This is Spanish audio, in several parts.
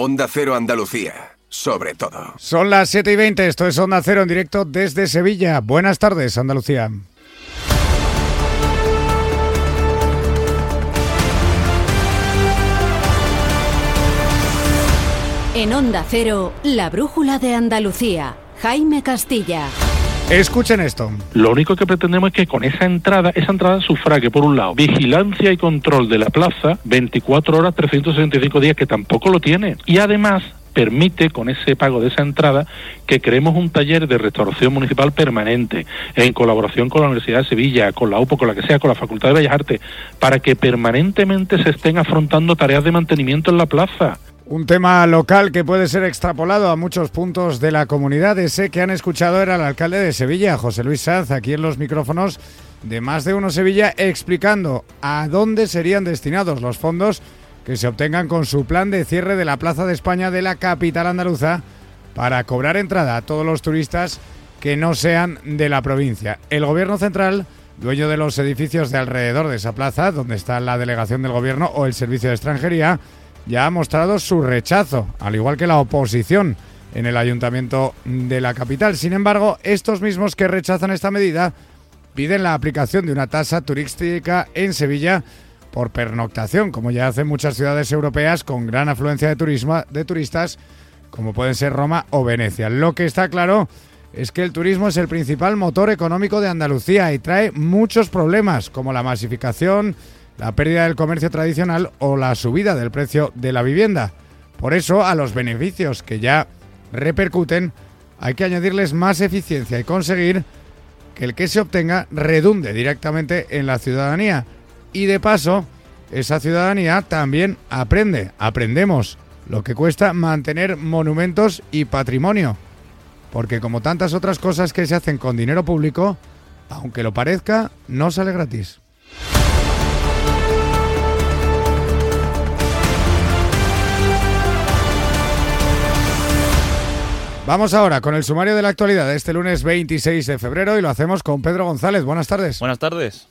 Onda Cero Andalucía, sobre todo. Son las 7 y 20, esto es Onda Cero en directo desde Sevilla. Buenas tardes, Andalucía. En Onda Cero, la brújula de Andalucía. Jaime Castilla. Escuchen esto. Lo único que pretendemos es que con esa entrada, esa entrada sufrague, por un lado, vigilancia y control de la plaza 24 horas, 365 días, que tampoco lo tiene. Y además permite, con ese pago de esa entrada, que creemos un taller de restauración municipal permanente, en colaboración con la Universidad de Sevilla, con la UPO, con la que sea, con la Facultad de Bellas Artes, para que permanentemente se estén afrontando tareas de mantenimiento en la plaza. Un tema local que puede ser extrapolado a muchos puntos de la comunidad. Ese que han escuchado era el alcalde de Sevilla, José Luis Sanz, aquí en los micrófonos de Más de Uno Sevilla, explicando a dónde serían destinados los fondos que se obtengan con su plan de cierre de la Plaza de España de la capital andaluza para cobrar entrada a todos los turistas que no sean de la provincia. El gobierno central, dueño de los edificios de alrededor de esa plaza, donde está la delegación del gobierno o el servicio de extranjería, ya ha mostrado su rechazo, al igual que la oposición en el ayuntamiento de la capital. Sin embargo, estos mismos que rechazan esta medida piden la aplicación de una tasa turística en Sevilla por pernoctación, como ya hacen muchas ciudades europeas con gran afluencia de, turismo, de turistas, como pueden ser Roma o Venecia. Lo que está claro es que el turismo es el principal motor económico de Andalucía y trae muchos problemas, como la masificación, la pérdida del comercio tradicional o la subida del precio de la vivienda. Por eso, a los beneficios que ya repercuten, hay que añadirles más eficiencia y conseguir que el que se obtenga redunde directamente en la ciudadanía. Y de paso, esa ciudadanía también aprende, aprendemos lo que cuesta mantener monumentos y patrimonio. Porque como tantas otras cosas que se hacen con dinero público, aunque lo parezca, no sale gratis. Vamos ahora con el sumario de la actualidad de este lunes 26 de febrero y lo hacemos con Pedro González. Buenas tardes. Buenas tardes.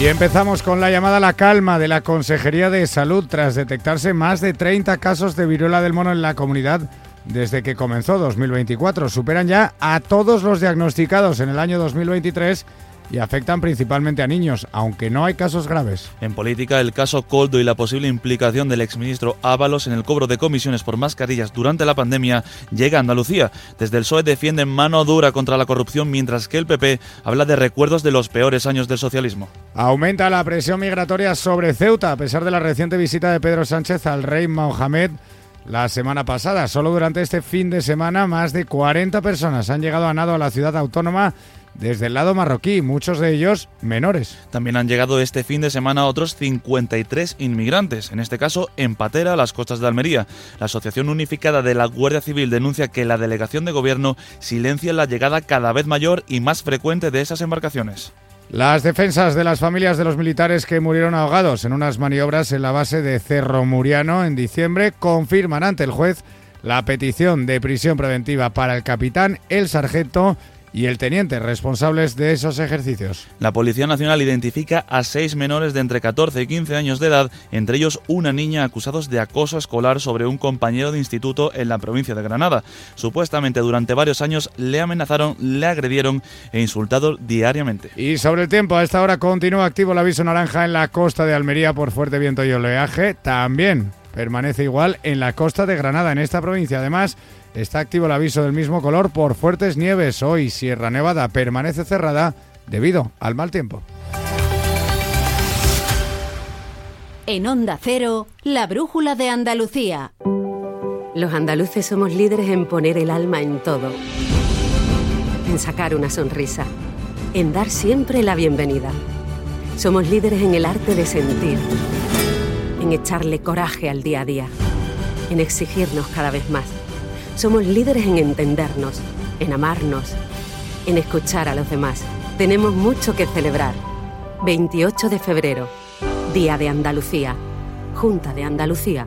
Y empezamos con la llamada a la calma de la Consejería de Salud tras detectarse más de 30 casos de viruela del mono en la comunidad desde que comenzó 2024. Superan ya a todos los diagnosticados en el año 2023 y afectan principalmente a niños, aunque no hay casos graves. En política, el caso Coldo y la posible implicación del exministro Ábalos en el cobro de comisiones por mascarillas durante la pandemia llega a Andalucía. Desde el PSOE defienden mano dura contra la corrupción, mientras que el PP habla de recuerdos de los peores años del socialismo. Aumenta la presión migratoria sobre Ceuta, a pesar de la reciente visita de Pedro Sánchez al rey Mohamed la semana pasada. Solo durante este fin de semana, más de 40 personas han llegado a nado a la ciudad autónoma desde el lado marroquí, muchos de ellos menores. También han llegado este fin de semana otros 53 inmigrantes, en este caso en Patera, a las costas de Almería. La Asociación Unificada de la Guardia Civil denuncia que la delegación de gobierno silencia la llegada cada vez mayor y más frecuente de esas embarcaciones. Las defensas de las familias de los militares que murieron ahogados en unas maniobras en la base de Cerro Muriano en diciembre confirman ante el juez la petición de prisión preventiva para el capitán, el sargento y el teniente responsables de esos ejercicios. La Policía Nacional identifica a seis menores de entre 14 y 15 años de edad, entre ellos una niña acusados de acoso escolar sobre un compañero de instituto en la provincia de Granada. Supuestamente durante varios años le amenazaron, le agredieron e insultado diariamente. Y sobre el tiempo, a esta hora continúa activo el aviso naranja en la costa de Almería por fuerte viento y oleaje. También permanece igual en la costa de Granada, en esta provincia. Además, Está activo el aviso del mismo color por fuertes nieves. Hoy Sierra Nevada permanece cerrada debido al mal tiempo. En Onda Cero, la brújula de Andalucía. Los andaluces somos líderes en poner el alma en todo. En sacar una sonrisa. En dar siempre la bienvenida. Somos líderes en el arte de sentir. En echarle coraje al día a día. En exigirnos cada vez más somos líderes en entendernos, en amarnos, en escuchar a los demás. Tenemos mucho que celebrar. 28 de febrero, Día de Andalucía, Junta de Andalucía.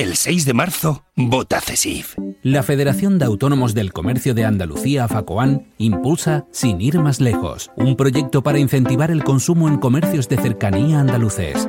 El 6 de marzo, vota CESIF. La Federación de Autónomos del Comercio de Andalucía, FACOAN, impulsa Sin ir más lejos, un proyecto para incentivar el consumo en comercios de cercanía andaluces.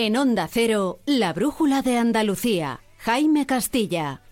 En Onda Cero, la brújula de Andalucía. Jaime Castilla.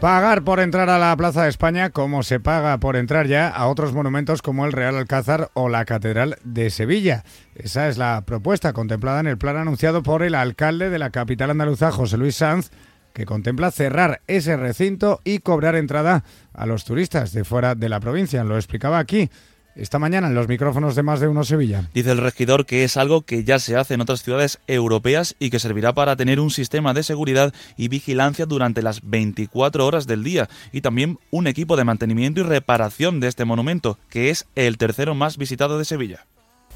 Pagar por entrar a la Plaza de España como se paga por entrar ya a otros monumentos como el Real Alcázar o la Catedral de Sevilla. Esa es la propuesta contemplada en el plan anunciado por el alcalde de la capital andaluza, José Luis Sanz, que contempla cerrar ese recinto y cobrar entrada a los turistas de fuera de la provincia. Lo explicaba aquí esta mañana en los micrófonos de Más de Uno Sevilla. Dice el regidor que es algo que ya se hace en otras ciudades europeas y que servirá para tener un sistema de seguridad y vigilancia durante las 24 horas del día y también un equipo de mantenimiento y reparación de este monumento, que es el tercero más visitado de Sevilla.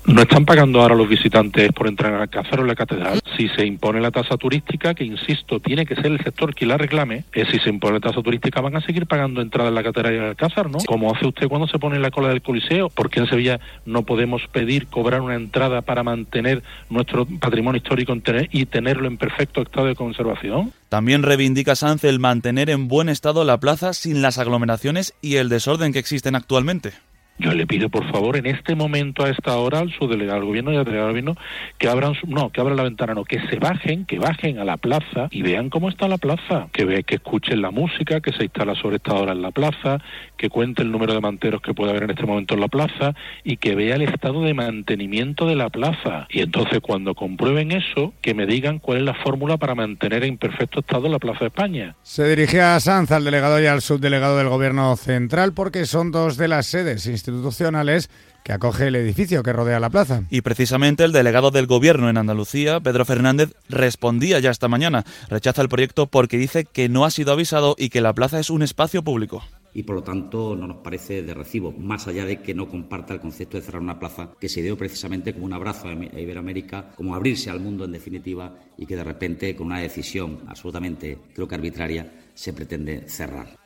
No están pagando ahora los visitantes por entrar al Alcázar o la Catedral. Si se impone la tasa turística, que insisto, tiene que ser el sector que la reclame, eh, si se impone la tasa turística van a seguir pagando entrada en la Catedral y el Alcázar, ¿no? Como hace usted cuando se pone en la cola del Coliseo. ¿Por qué en Sevilla no podemos pedir cobrar una entrada para mantener nuestro patrimonio histórico y tenerlo en perfecto estado de conservación? También reivindica Sanz el mantener en buen estado la plaza sin las aglomeraciones y el desorden que existen actualmente. Yo le pido, por favor, en este momento, a esta hora, al subdelegado del gobierno y al delegado del gobierno, que abran, no, que abran la ventana, no, que se bajen, que bajen a la plaza y vean cómo está la plaza, que ve, que escuchen la música que se instala sobre esta hora en la plaza, que cuente el número de manteros que puede haber en este momento en la plaza y que vea el estado de mantenimiento de la plaza. Y entonces, cuando comprueben eso, que me digan cuál es la fórmula para mantener en perfecto estado la Plaza de España. Se dirigía a Sanz, al delegado y al subdelegado del gobierno central, porque son dos de las sedes que acoge el edificio que rodea la plaza. Y precisamente el delegado del Gobierno en Andalucía, Pedro Fernández, respondía ya esta mañana. Rechaza el proyecto porque dice que no ha sido avisado y que la plaza es un espacio público y por lo tanto no nos parece de recibo, más allá de que no comparta el concepto de cerrar una plaza que se dio precisamente como un abrazo a Iberoamérica, como abrirse al mundo en definitiva y que de repente con una decisión absolutamente creo que arbitraria se pretende cerrar.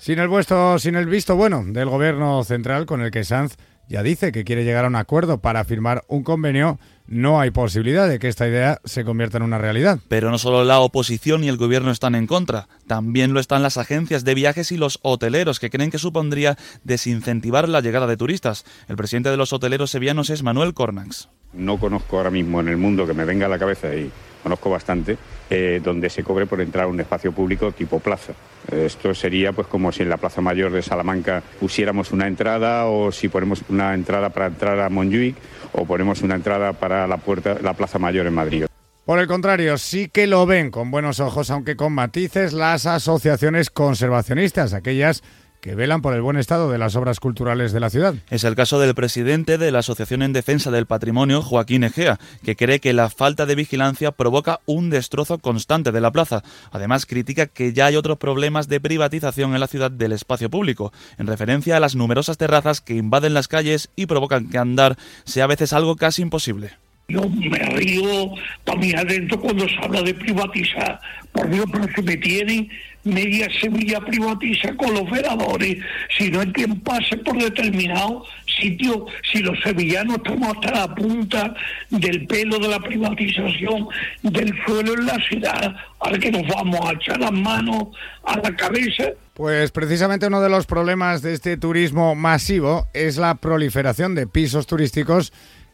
Sin el, vuestro, sin el visto bueno del gobierno central con el que Sanz ya dice que quiere llegar a un acuerdo para firmar un convenio, no hay posibilidad de que esta idea se convierta en una realidad. Pero no solo la oposición y el gobierno están en contra, también lo están las agencias de viajes y los hoteleros que creen que supondría desincentivar la llegada de turistas. El presidente de los hoteleros sevillanos es Manuel Cornax. No conozco ahora mismo en el mundo que me venga a la cabeza y conozco bastante, eh, donde se cobre por entrar a un espacio público tipo plaza. Esto sería pues como si en la Plaza Mayor de Salamanca pusiéramos una entrada o si ponemos una entrada para entrar a Montjuic o ponemos una entrada para la puerta la Plaza Mayor en Madrid. Por el contrario, sí que lo ven con buenos ojos, aunque con matices, las asociaciones conservacionistas, aquellas que velan por el buen estado de las obras culturales de la ciudad. Es el caso del presidente de la Asociación en Defensa del Patrimonio, Joaquín Egea, que cree que la falta de vigilancia provoca un destrozo constante de la plaza. Además, critica que ya hay otros problemas de privatización en la ciudad del espacio público, en referencia a las numerosas terrazas que invaden las calles y provocan que andar sea a veces algo casi imposible. Yo me río también adentro cuando se habla de privatizar. Por Dios, pero se me tienen media Sevilla privatiza con los veladores. Si no hay quien pase por determinado sitio, si los sevillanos estamos hasta la punta del pelo de la privatización del suelo en la ciudad, ahora que nos vamos a echar las manos a la cabeza. Pues precisamente uno de los problemas de este turismo masivo es la proliferación de pisos turísticos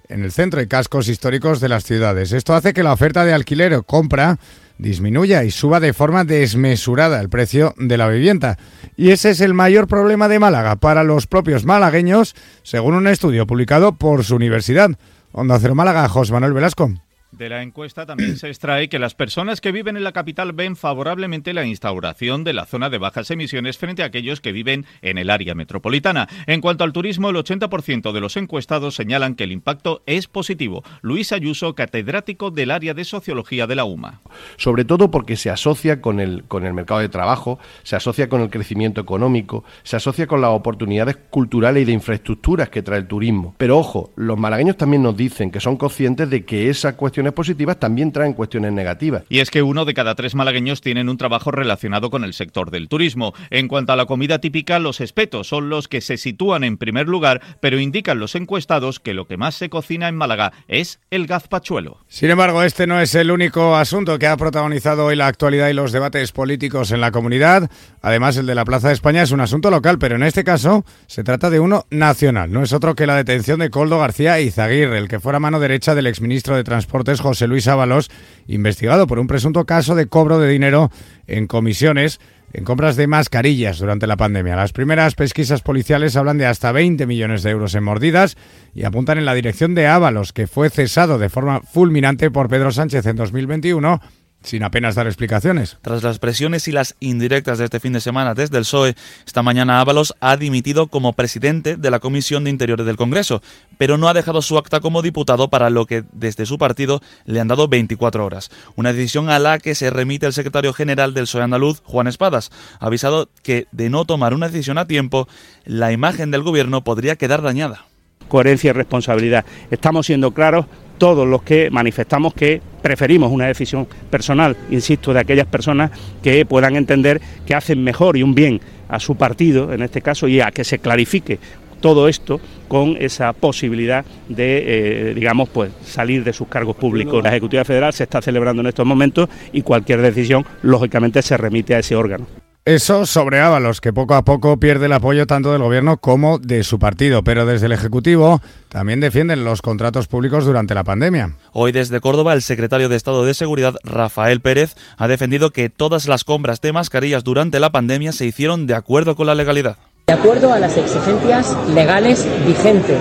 en el centro y cascos históricos de las ciudades. Esto hace que la oferta de alquiler o compra disminuya y suba de forma desmesurada el precio de la vivienda. Y ese es el mayor problema de Málaga para los propios malagueños, según un estudio publicado por su universidad. Onda Cero Málaga, José Manuel Velasco. De la encuesta también se extrae que las personas que viven en la capital ven favorablemente la instauración de la zona de bajas emisiones frente a aquellos que viven en el área metropolitana. En cuanto al turismo, el 80% de los encuestados señalan que el impacto es positivo. Luis Ayuso, catedrático del área de sociología de la UMA. Sobre todo porque se asocia con el, con el mercado de trabajo, se asocia con el crecimiento económico, se asocia con las oportunidades culturales y de infraestructuras que trae el turismo. Pero ojo, los malagueños también nos dicen que son conscientes de que esa cuestión positivas también traen cuestiones negativas. Y es que uno de cada tres malagueños tienen un trabajo relacionado con el sector del turismo. En cuanto a la comida típica, los espetos son los que se sitúan en primer lugar, pero indican los encuestados que lo que más se cocina en Málaga es el gazpachuelo. Sin embargo, este no es el único asunto que ha protagonizado hoy la actualidad y los debates políticos en la comunidad. Además, el de la Plaza de España es un asunto local, pero en este caso se trata de uno nacional. No es otro que la detención de Coldo García Izaguirre, el que fuera mano derecha del exministro de Transportes José Luis Ábalos, investigado por un presunto caso de cobro de dinero en comisiones en compras de mascarillas durante la pandemia. Las primeras pesquisas policiales hablan de hasta 20 millones de euros en mordidas y apuntan en la dirección de Ábalos, que fue cesado de forma fulminante por Pedro Sánchez en 2021 sin apenas dar explicaciones. Tras las presiones y las indirectas de este fin de semana desde el PSOE, esta mañana Ábalos ha dimitido como presidente de la Comisión de Interiores del Congreso, pero no ha dejado su acta como diputado para lo que desde su partido le han dado 24 horas. Una decisión a la que se remite el secretario general del PSOE andaluz, Juan Espadas, ha avisado que de no tomar una decisión a tiempo, la imagen del gobierno podría quedar dañada coherencia y responsabilidad. Estamos siendo claros todos los que manifestamos que preferimos una decisión personal, insisto, de aquellas personas que puedan entender que hacen mejor y un bien a su partido, en este caso, y a que se clarifique todo esto con esa posibilidad de, eh, digamos, pues salir de sus cargos públicos. La Ejecutiva Federal se está celebrando en estos momentos y cualquier decisión, lógicamente, se remite a ese órgano. Eso sobre Ábalos, que poco a poco pierde el apoyo tanto del gobierno como de su partido, pero desde el Ejecutivo también defienden los contratos públicos durante la pandemia. Hoy desde Córdoba, el secretario de Estado de Seguridad, Rafael Pérez, ha defendido que todas las compras de mascarillas durante la pandemia se hicieron de acuerdo con la legalidad. De acuerdo a las exigencias legales vigentes.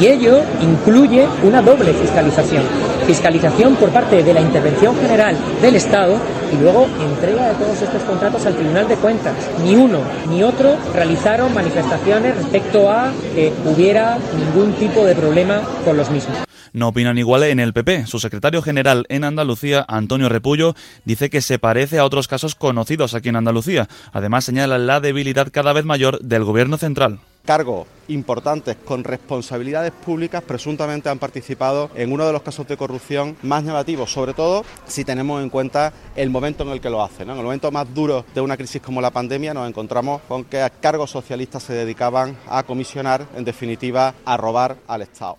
Y ello incluye una doble fiscalización. Fiscalización por parte de la Intervención General del Estado y luego entrega de todos estos contratos al Tribunal de Cuentas. Ni uno ni otro realizaron manifestaciones respecto a que hubiera ningún tipo de problema con los mismos. No opinan igual en el PP. Su secretario general en Andalucía, Antonio Repullo, dice que se parece a otros casos conocidos aquí en Andalucía. Además, señala la debilidad cada vez mayor del gobierno central cargos importantes con responsabilidades públicas presuntamente han participado en uno de los casos de corrupción más llamativos, sobre todo si tenemos en cuenta el momento en el que lo hacen. En el momento más duro de una crisis como la pandemia nos encontramos con que cargos socialistas se dedicaban a comisionar, en definitiva, a robar al Estado.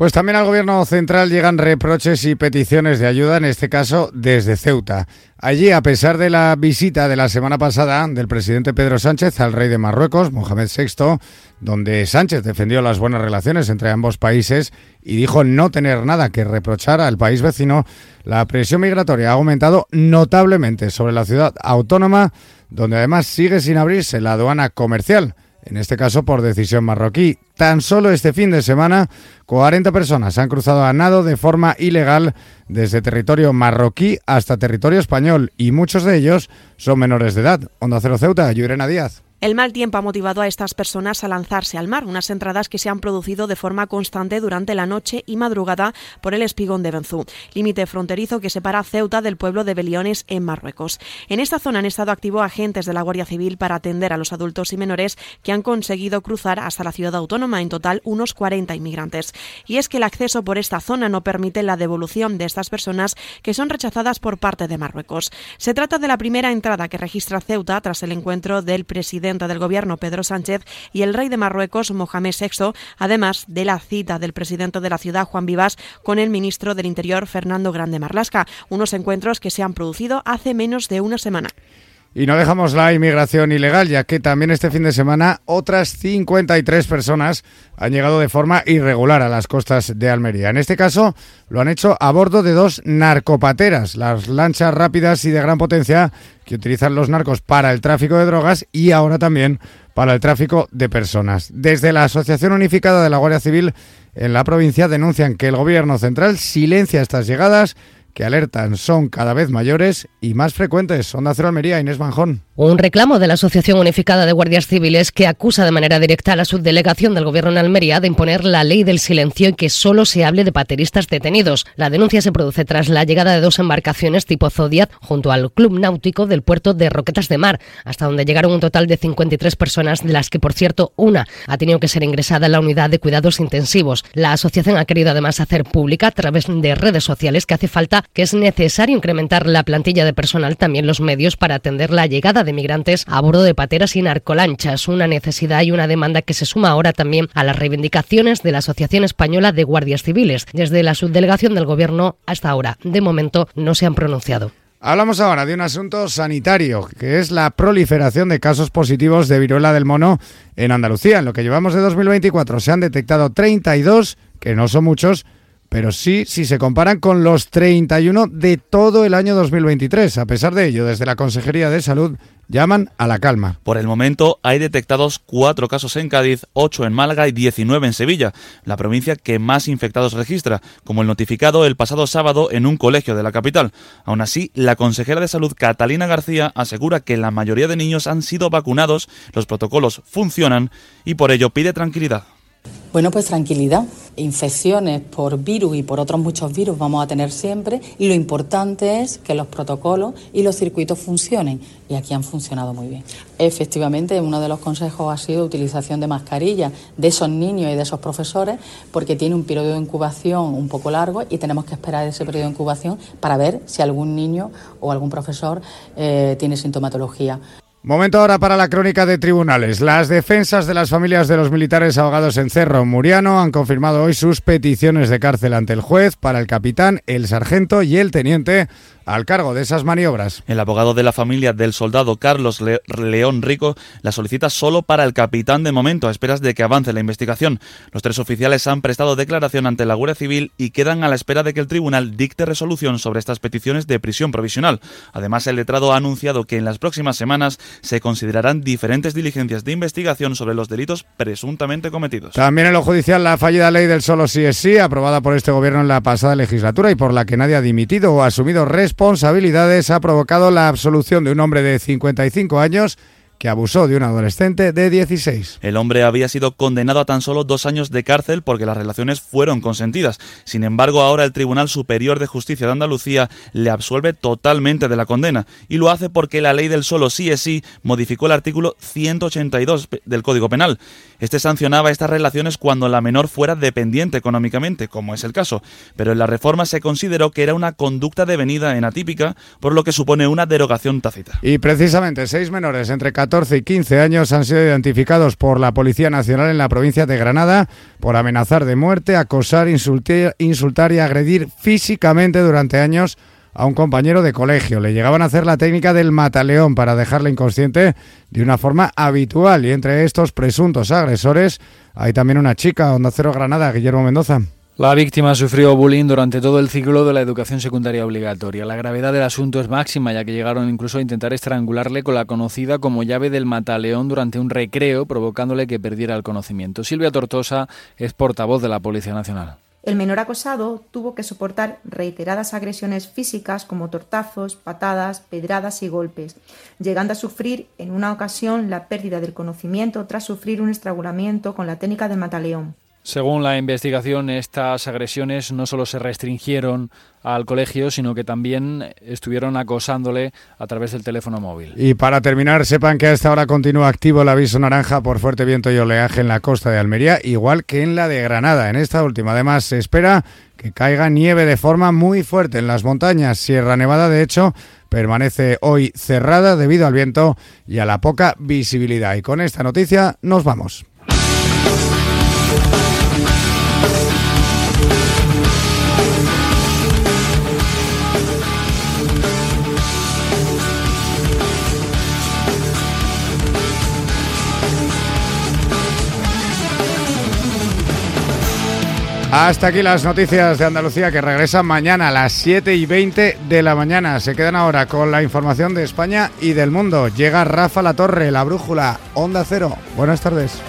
Pues también al gobierno central llegan reproches y peticiones de ayuda, en este caso desde Ceuta. Allí, a pesar de la visita de la semana pasada del presidente Pedro Sánchez al rey de Marruecos, Mohamed VI, donde Sánchez defendió las buenas relaciones entre ambos países y dijo no tener nada que reprochar al país vecino, la presión migratoria ha aumentado notablemente sobre la ciudad autónoma, donde además sigue sin abrirse la aduana comercial en este caso por decisión marroquí. Tan solo este fin de semana, 40 personas han cruzado a nado de forma ilegal desde territorio marroquí hasta territorio español y muchos de ellos son menores de edad. Onda Cero Ceuta, Yurena Díaz. El mal tiempo ha motivado a estas personas a lanzarse al mar, unas entradas que se han producido de forma constante durante la noche y madrugada por el espigón de Benzú, límite fronterizo que separa Ceuta del pueblo de Beliones en Marruecos. En esta zona han estado activos agentes de la Guardia Civil para atender a los adultos y menores que han conseguido cruzar hasta la ciudad autónoma, en total unos 40 inmigrantes. Y es que el acceso por esta zona no permite la devolución de estas personas que son rechazadas por parte de Marruecos. Se trata de la primera entrada que registra Ceuta tras el encuentro del presidente del Gobierno, Pedro Sánchez, y el rey de Marruecos, Mohamed VI, además de la cita del presidente de la ciudad, Juan Vivas, con el ministro del Interior, Fernando Grande Marlasca, unos encuentros que se han producido hace menos de una semana. Y no dejamos la inmigración ilegal, ya que también este fin de semana otras 53 personas han llegado de forma irregular a las costas de Almería. En este caso lo han hecho a bordo de dos narcopateras, las lanchas rápidas y de gran potencia que utilizan los narcos para el tráfico de drogas y ahora también para el tráfico de personas. Desde la Asociación Unificada de la Guardia Civil en la provincia denuncian que el gobierno central silencia estas llegadas que alertan son cada vez mayores y más frecuentes. Onda Cero Almería, Inés Manjón. Un reclamo de la Asociación Unificada de Guardias Civiles que acusa de manera directa a la subdelegación del Gobierno en Almería de imponer la ley del silencio y que solo se hable de pateristas detenidos. La denuncia se produce tras la llegada de dos embarcaciones tipo Zodiac junto al Club Náutico del puerto de Roquetas de Mar, hasta donde llegaron un total de 53 personas, de las que, por cierto, una ha tenido que ser ingresada en la unidad de cuidados intensivos. La asociación ha querido además hacer pública a través de redes sociales que hace falta que es necesario incrementar la plantilla de personal, también los medios, para atender la llegada de migrantes a bordo de pateras y narcolanchas, una necesidad y una demanda que se suma ahora también a las reivindicaciones de la Asociación Española de Guardias Civiles. Desde la subdelegación del Gobierno hasta ahora, de momento, no se han pronunciado. Hablamos ahora de un asunto sanitario, que es la proliferación de casos positivos de viruela del mono en Andalucía. En lo que llevamos de 2024 se han detectado 32, que no son muchos, pero sí si se comparan con los 31 de todo el año 2023. A pesar de ello, desde la Consejería de Salud llaman a la calma. Por el momento hay detectados cuatro casos en Cádiz, ocho en Málaga y 19 en Sevilla, la provincia que más infectados registra, como el notificado el pasado sábado en un colegio de la capital. Aún así, la consejera de salud Catalina García asegura que la mayoría de niños han sido vacunados, los protocolos funcionan y por ello pide tranquilidad. Bueno, pues tranquilidad. Infecciones por virus y por otros muchos virus vamos a tener siempre y lo importante es que los protocolos y los circuitos funcionen y aquí han funcionado muy bien. Efectivamente, uno de los consejos ha sido utilización de mascarillas de esos niños y de esos profesores porque tiene un periodo de incubación un poco largo y tenemos que esperar ese periodo de incubación para ver si algún niño o algún profesor eh, tiene sintomatología. Momento ahora para la crónica de tribunales. Las defensas de las familias de los militares ahogados en Cerro Muriano han confirmado hoy sus peticiones de cárcel ante el juez para el capitán, el sargento y el teniente al cargo de esas maniobras. El abogado de la familia del soldado Carlos León Rico la solicita solo para el capitán de momento, a esperas de que avance la investigación. Los tres oficiales han prestado declaración ante la Guardia Civil y quedan a la espera de que el tribunal dicte resolución sobre estas peticiones de prisión provisional. Además, el letrado ha anunciado que en las próximas semanas se considerarán diferentes diligencias de investigación sobre los delitos presuntamente cometidos. También en lo judicial, la fallida ley del solo sí es sí, aprobada por este gobierno en la pasada legislatura y por la que nadie ha dimitido o asumido responsabilidad responsabilidades ha provocado la absolución de un hombre de 55 años que abusó de un adolescente de 16. El hombre había sido condenado a tan solo dos años de cárcel porque las relaciones fueron consentidas. Sin embargo, ahora el Tribunal Superior de Justicia de Andalucía le absuelve totalmente de la condena y lo hace porque la ley del solo sí es sí modificó el artículo 182 del Código Penal. Este sancionaba estas relaciones cuando la menor fuera dependiente económicamente, como es el caso, pero en la reforma se consideró que era una conducta devenida en atípica, por lo que supone una derogación tácita. Y precisamente seis menores entre 14 y 15 años han sido identificados por la Policía Nacional en la provincia de Granada por amenazar de muerte, acosar, insultar, y agredir físicamente durante años a un compañero de colegio. Le llegaban a hacer la técnica del mataleón para dejarle inconsciente de una forma habitual. Y entre estos presuntos agresores hay también una chica, Onda Cero Granada, Guillermo Mendoza. La víctima sufrió bullying durante todo el ciclo de la educación secundaria obligatoria. La gravedad del asunto es máxima, ya que llegaron incluso a intentar estrangularle con la conocida como llave del mataleón durante un recreo, provocándole que perdiera el conocimiento. Silvia Tortosa es portavoz de la Policía Nacional. El menor acosado tuvo que soportar reiteradas agresiones físicas como tortazos, patadas, pedradas y golpes, llegando a sufrir en una ocasión la pérdida del conocimiento tras sufrir un estrangulamiento con la técnica del mataleón. Según la investigación, estas agresiones no solo se restringieron al colegio, sino que también estuvieron acosándole a través del teléfono móvil. Y para terminar, sepan que a esta hora continúa activo el aviso naranja por fuerte viento y oleaje en la costa de Almería, igual que en la de Granada. En esta última, además, se espera que caiga nieve de forma muy fuerte en las montañas. Sierra Nevada, de hecho, permanece hoy cerrada debido al viento y a la poca visibilidad. Y con esta noticia nos vamos. Hasta aquí las noticias de Andalucía que regresan mañana a las 7 y 20 de la mañana. Se quedan ahora con la información de España y del mundo. Llega Rafa La Torre, la brújula, Onda Cero. Buenas tardes.